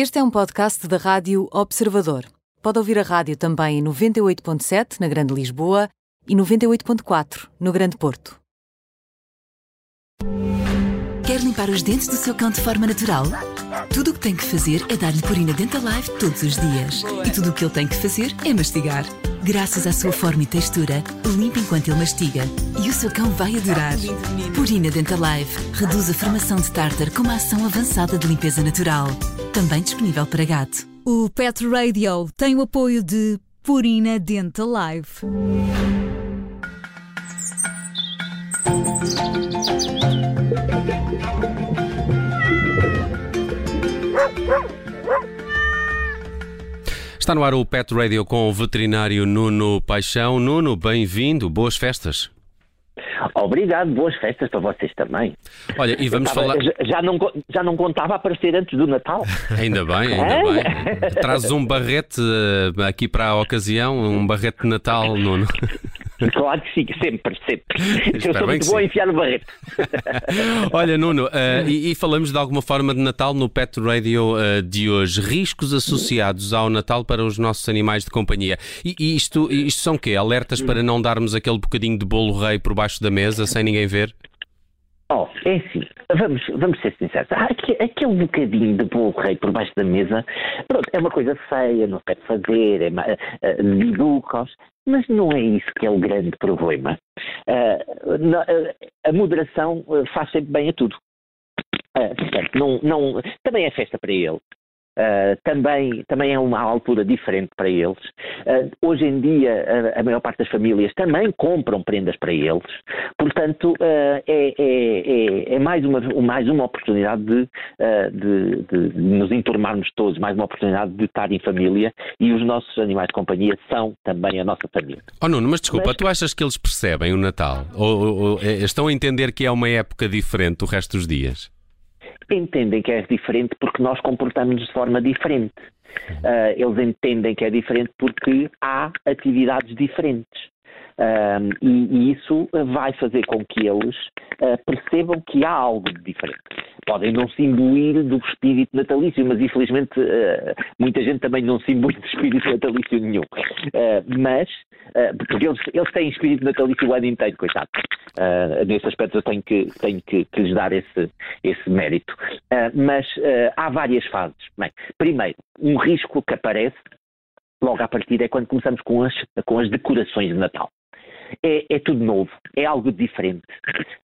Este é um podcast da Rádio Observador. Pode ouvir a rádio também em 98.7 na Grande Lisboa e 98.4 no Grande Porto. Quer limpar os dentes do seu cão de forma natural? Tudo o que tem que fazer é dar-lhe Purina Dental Life todos os dias. E tudo o que ele tem que fazer é mastigar. Graças à sua forma e textura, limpa enquanto ele mastiga. E o seu cão vai adorar. Purina Dental Life reduz a formação de tártar com uma ação avançada de limpeza natural. Também disponível para gato. O Pet Radio tem o apoio de Purina Dental Life. Está no ar o Pet Radio com o veterinário Nuno Paixão. Nuno, bem-vindo, boas festas. Obrigado, boas festas para vocês também. Olha, e vamos Estava- falar. já, não, já não contava aparecer antes do Natal. Ainda bem, ainda bem. Trazes um barrete eh, aqui para a ocasião, um barrete de Natal, Nuno. Claro que sim, sempre, sempre. Eu sou muito bom a enfiar no barreto. Olha, Nuno, eh, e, e falamos de alguma forma de Natal no Pet Radio eh, de hoje. Riscos associados ao Natal para os nossos animais de companhia. E, e isto, isto são quê? Alertas para não darmos aquele bocadinho de bolo rei por baixo da mesa sem ninguém ver? Oh, é assim, vamos, vamos ser sinceros. Ah, aque- aquele bocadinho de bolo rei por baixo da mesa, pronto, é uma coisa feia, não deve fazer, é educa-os, mas não é isso que é o grande problema. Ah, na- ah, a moderação ah, faz sempre bem a tudo. Ah, portanto, não, não, também é festa para ele. Ah, também, também é uma altura diferente para eles. Ah, hoje em dia, a, a maior parte das famílias também compram prendas para eles. Portanto, ah, é, é- é- é mais, uma, mais uma oportunidade de, de- de nos enturmarmos todos, mais uma oportunidade de estar em família e os nossos animais de companhia são também a nossa família. Oh Nuno, mas desculpa, Mas- tu achas que eles percebem o Natal? Ou, ou- ou, eh, estão a entender que é uma época diferente do resto dos dias? Entendem que é diferente porque nós comportamos de forma diferente. Ah, eles entendem que é diferente porque há atividades diferentes. Ah, e, e isso vai fazer com que eles ah, percebam que há algo de diferente. Podem não se imbuir do espírito natalício, mas infelizmente ah, muita gente também não se imbui do espírito natalício nenhum. Ah, mas, porque eles, eles têm espírito natalício o ano inteiro, coitado. Nesse aspecto eu tenho que, tenho que, que lhes dar esse, esse mérito. Mas há várias fases. Bem, primeiro, um risco que aparece logo à partida é quando começamos com as, com as decorações de Natal. É, é tudo novo, é algo diferente.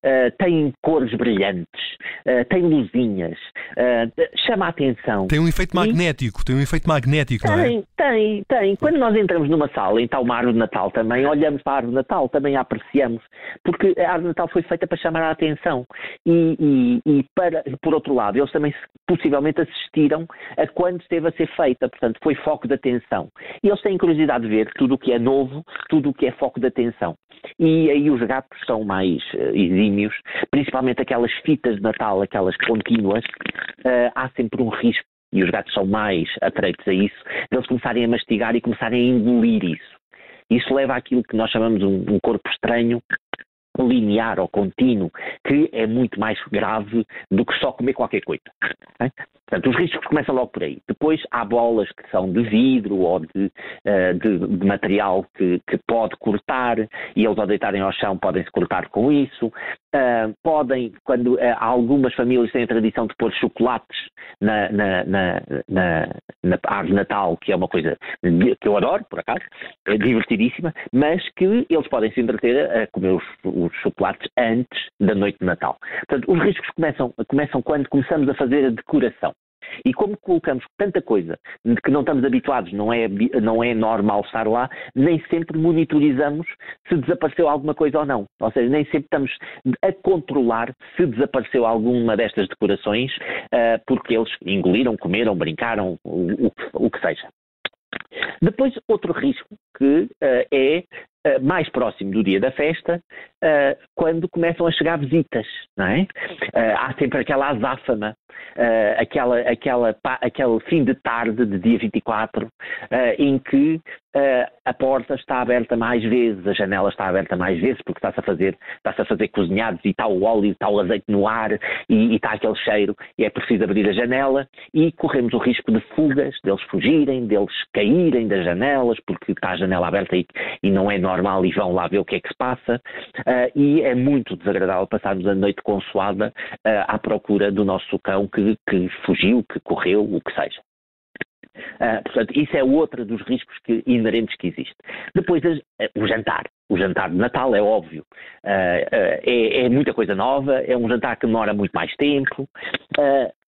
Ah, tem cores brilhantes, ah, tem luzinhas, ah, chama a atenção. Tem um efeito magnético, tem um efeito magnético, não é? Tem, tem, tem. Quando nós entramos numa sala está uma árvore de Natal também, olhamos para a árvore de Natal, também a apreciamos, porque a árvore de Natal foi feita para chamar a atenção. E, e- e para, por outro lado, eles também possivelmente assistiram a quando esteve a ser feita, portanto, foi foco de atenção. E eles têm curiosidade de ver tudo o que é novo, tudo o que é foco de atenção. E aí os gatos são mais eh, exímios, principalmente aquelas fitas de Natal, aquelas contínuas, eh, há sempre um risco e os gatos são mais atreitos a isso, de eles começarem a mastigar e começarem a engolir isso. Isso leva àquilo que nós chamamos um, um corpo estranho, linear ou contínuo, que é muito mais grave do que só comer qualquer coisa. Portanto, os riscos começam logo por aí. Depois há bolas que são de vidro ou de, eh, de- de material que, que pode cortar e eles ao deitarem ao chão podem se cortar com isso. Ah, podem, quando ah, algumas famílias têm a tradição de pôr chocolates na, na, na, na, na árvore de Natal, que é uma coisa que eu adoro, por acaso, é divertidíssima, mas que eles podem se entreter a comer os, os chocolates antes da noite de Natal. Portanto, os riscos começam, começam quando começamos a fazer a decoração. E como colocamos tanta coisa que não estamos habituados, não é, não é normal estar lá, nem sempre monitorizamos se desapareceu alguma coisa ou não. Ou seja, nem sempre estamos a controlar se desapareceu alguma destas decorações, ah, porque eles engoliram, comeram, brincaram, o, o- o que seja. Depois, outro risco que ah, é ah, mais próximo do dia da festa, uh, quando começam a chegar visitas, não é? Uh, há sempre aquela azáfama, uh, aquela, aquela, aquele fim de tarde de dia 24, em que a porta está aberta mais vezes, a janela está aberta mais vezes, porque está-se a fazer, está-se a fazer cozinhados e está o óleo, está o azeite no ar e, e está aquele cheiro e é preciso abrir a janela e corremos o risco de fugas, deles fugirem, deles caírem das janelas, porque está a janela aberta e, e não é normal e vão lá ver o que é que se passa. Uh, e é muito desagradável passarmos a noite consoada uh, à procura do nosso cão que, que fugiu, que correu, o que seja. Uh, portanto, isso é outro dos riscos que, inerentes que existe. Depois, uh, o jantar. O jantar de Natal é óbvio. Uh, é, é, muita coisa nova, é um jantar que demora muito mais tempo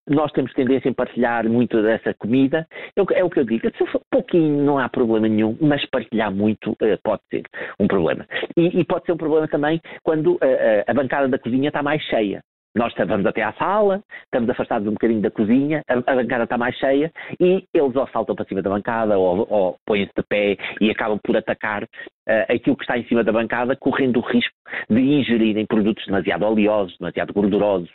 nós temos tendência em partilhar muito dessa comida. É o que eu digo, se for pouquinho não há problema nenhum, mas partilhar muito uh, pode ser um problema. E, e, pode ser um problema também quando uh, a bancada da cozinha está mais cheia. Nós vamos até à sala, estamos afastados um bocadinho da cozinha, a, a bancada está mais cheia e eles ou saltam para cima da bancada ou, ou põem-se de pé e acabam por atacar uh, aquilo que está em cima da bancada, correndo o risco de ingerirem produtos demasiado oleosos, demasiado gordurosos,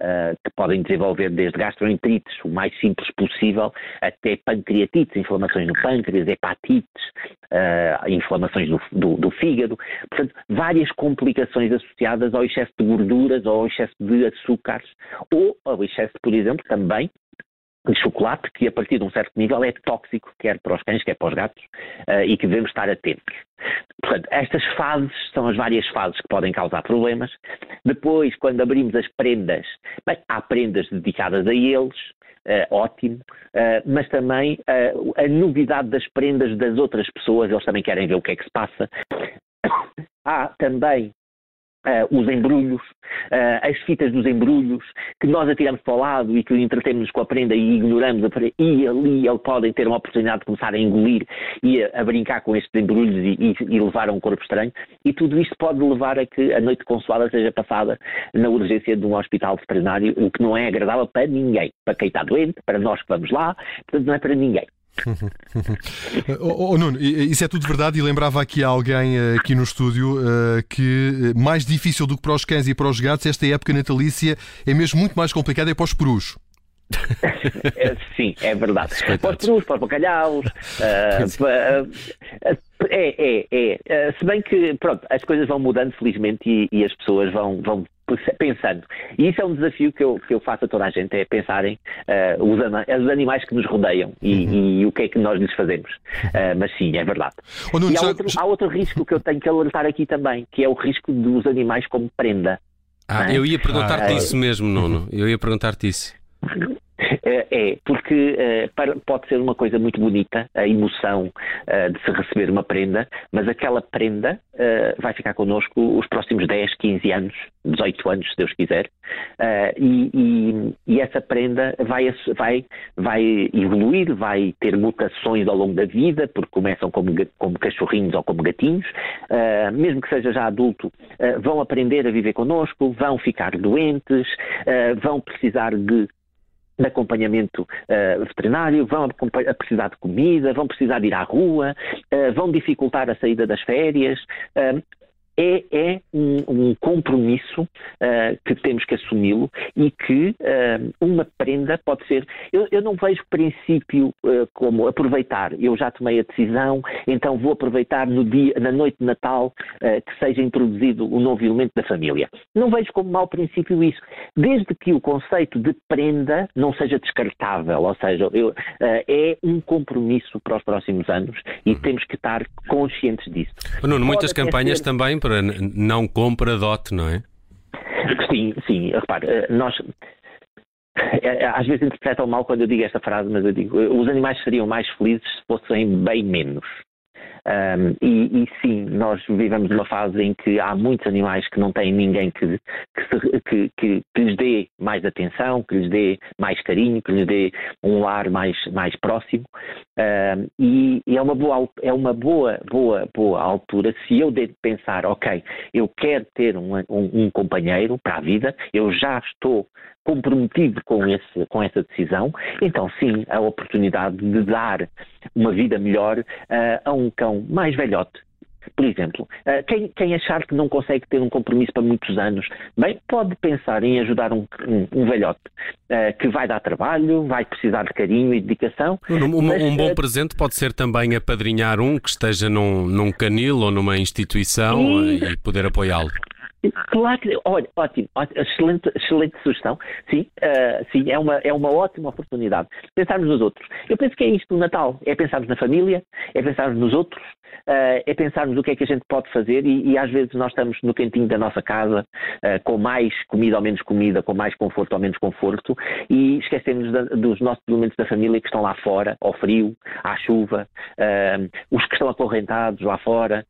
uh, que podem desenvolver desde gastroenterites, o mais simples possível, até pancreatites, inflamações no pâncreas, hepatites, uh, inflamações do, do, do, fígado. Portanto, várias complicações associadas ao excesso de gorduras ou ao excesso de açúcares, ou ao excesso, por exemplo, também de chocolate, que a partir de um certo nível é tóxico, quer para os cães, quer para os gatos, uh, e que devemos estar atentos. Portanto, estas fases são as várias fases que podem causar problemas. Depois, quando abrimos as prendas, bem, há prendas dedicadas a eles, ótimo, uh, mas também a novidade das prendas das outras pessoas, eles também querem ver o que é que se passa. Há também Uh, os embrulhos, uh, as fitas dos embrulhos, que nós atiramos para o lado e que entretemos-nos com a prenda e ignoramos a prenda, e ali eles podem ter uma oportunidade de começar a engolir e a, a brincar com estes embrulhos e, e, e, levar a um corpo estranho. E tudo isto pode levar a que a noite consoada seja passada na urgência de um hospital veterinário, o que não é agradável para ninguém. Para quem está doente, para nós que vamos lá, portanto não é para ninguém oh, oh, Nuno, isso é tudo verdade e lembrava aqui alguém eh, aqui no estúdio uh, que eh, mais difícil do que para os cães e para os gatos, esta época natalícia é mesmo muito mais complicada é para os perus. Sim, é verdade. Para os perus, para os bacalhaus, uh, para, é, é, é. Se bem que, pronto, as coisas vão mudando, felizmente, e, e as pessoas vão, vão pensando. E isso é um desafio que eu, que eu faço a toda a gente, é pensarem uh, os, os, animais que nos rodeiam e, uhum. e, o que é que nós lhes fazemos. Uh, mas sim, é verdade. Oh, e há, já... outro, há outro risco que eu tenho que alertar aqui também, que é o risco dos animais como prenda. Ah, é? eu ia perguntar-te ah, isso mesmo, Nuno. Eu ia perguntar-te isso. É, é, porque é, pode ser uma coisa muito bonita, a emoção é, de se receber uma prenda, mas aquela prenda vai ficar connosco os próximos 10, 15 anos, 18 anos, se Deus quiser, e, e, e, essa prenda vai, vai, vai evoluir, vai ter mutações ao longo da vida, porque começam como, como cachorrinhos ou como gatinhos, mesmo que seja já adulto, vão aprender a viver connosco, vão ficar doentes, vão precisar de de acompanhamento uh, veterinário, vão a precisar de comida, vão precisar de ir à rua, uh, vão dificultar a saída das férias. Uh, é, é um, um, compromisso uh, que temos que assumi-lo e que uh, uma prenda pode ser. Eu, eu não vejo princípio uh, como aproveitar. Eu já tomei a decisão, então vou aproveitar no dia, na noite de Natal que seja introduzido o novo elemento da família. Não vejo como mau princípio isso, desde que o conceito de prenda não seja descartável, ou seja, eu, é um compromisso para os próximos anos e uhum. temos que estar conscientes disso. Nuno, muitas campanhas ser... também para não compra dote, não é? Sim, sim. Repare, eh, nós eh, eh, às vezes interpretam mal quando eu digo esta frase, mas eu digo os animais seriam mais felizes se fossem bem menos. Um, e, e, sim, nós vivemos numa fase em que há muitos animais que não têm ninguém que, que, se, que, que, que lhes dê mais atenção, que lhes dê mais carinho, que lhes dê um lar mais, mais próximo. Um, e, e, é uma boa, é uma boa, boa, boa altura se eu de pensar, ok, eu quero ter um, um, um companheiro para a vida, eu já estou comprometido com, esse, com essa decisão, então sim, a oportunidade de dar uma vida melhor uh, a um cão mais velhote, Por exemplo, uh, quem, quem, achar que não consegue ter um compromisso para muitos anos, bem, pode pensar em ajudar um, um, um velhote uh, que vai dar trabalho, vai precisar de carinho e dedicação. Um, mas, um bom presente pode ser também apadrinhar um que esteja num, num canil ou numa instituição e, e poder apoiá-lo. Claro que, olha, ótimo, ótimo excelente, excelente sugestão. Sim, uh, sim, é uma, é uma ótima oportunidade. Pensarmos nos outros. Eu penso que é isto o Natal, é pensarmos na família, é pensarmos nos outros, uh, é pensarmos o que é que a gente pode fazer e, e às vezes nós estamos no cantinho da nossa casa uh, com mais comida ou menos comida, com mais conforto ou menos conforto e esquecemos da, dos nossos elementos da família que estão lá fora, ao frio, à chuva, os que estão acorrentados lá fora,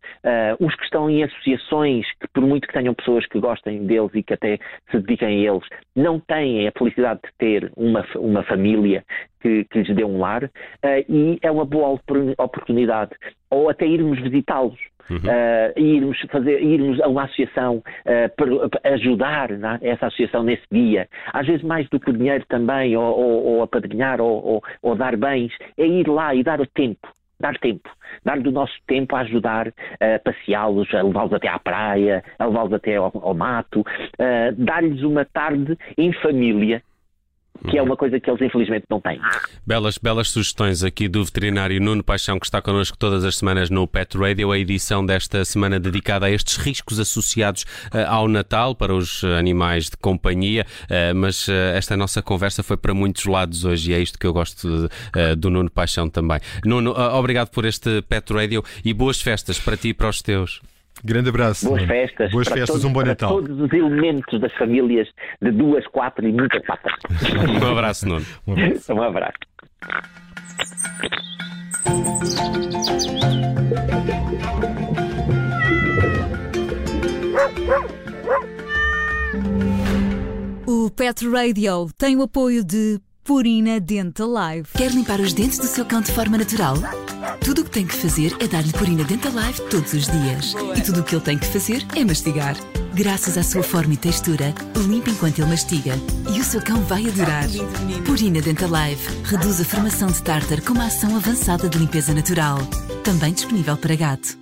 os que estão em associações que por muito que tenham pessoas que gostem deles e que até se dediquem a eles, não têm a felicidade de ter uma, uma família que, que lhes dê um lar, uh, e é uma boa oportunidade. Ou até irmos visitá-los. Uhum. Uh, irmos, fazer, irmos a uma associação uh, para ajudar né, essa associação nesse dia, às vezes mais do que o dinheiro também, ou, ou, ou apadrinhar, ou, ou, dar bens, é ir lá e dar o tempo dar tempo, dar do nosso tempo a ajudar a passeá-los, a levá-los até à praia, a levá-los até ao, ao mato, dar-lhes uma tarde em família, que é uma coisa que eles infelizmente não têm. Belas, belas sugestões aqui do veterinário Nuno Paixão, que está connosco todas as semanas no Pet Radio, a edição desta semana dedicada a estes riscos associados uh, ao Natal para os animais de companhia, uh, mas uh, esta nossa conversa foi para muitos lados hoje e é isto que eu gosto do Nuno Paixão também. Nuno, obrigado por este Pet Radio e boas festas para ti e para os teus. Grande abraço. Boas festas. Boas festas, todos, um bom Natal. todos os elementos das famílias de duas, quatro e muitas patas. um abraço, Nuno. Um abraço. um abraço. O Pet Radio tem o apoio de Purina Dental Live. Quer limpar os dentes do seu cão de forma natural? Tudo o que tem que fazer é dar-lhe Purina Dental Live todos os dias. E tudo o que ele tem que fazer é mastigar. Graças à sua forma e textura, limpa enquanto ele mastiga. E o seu cão vai adorar. Purina Dental Live reduz a formação de tártar com uma ação avançada de limpeza natural. Também disponível para gato.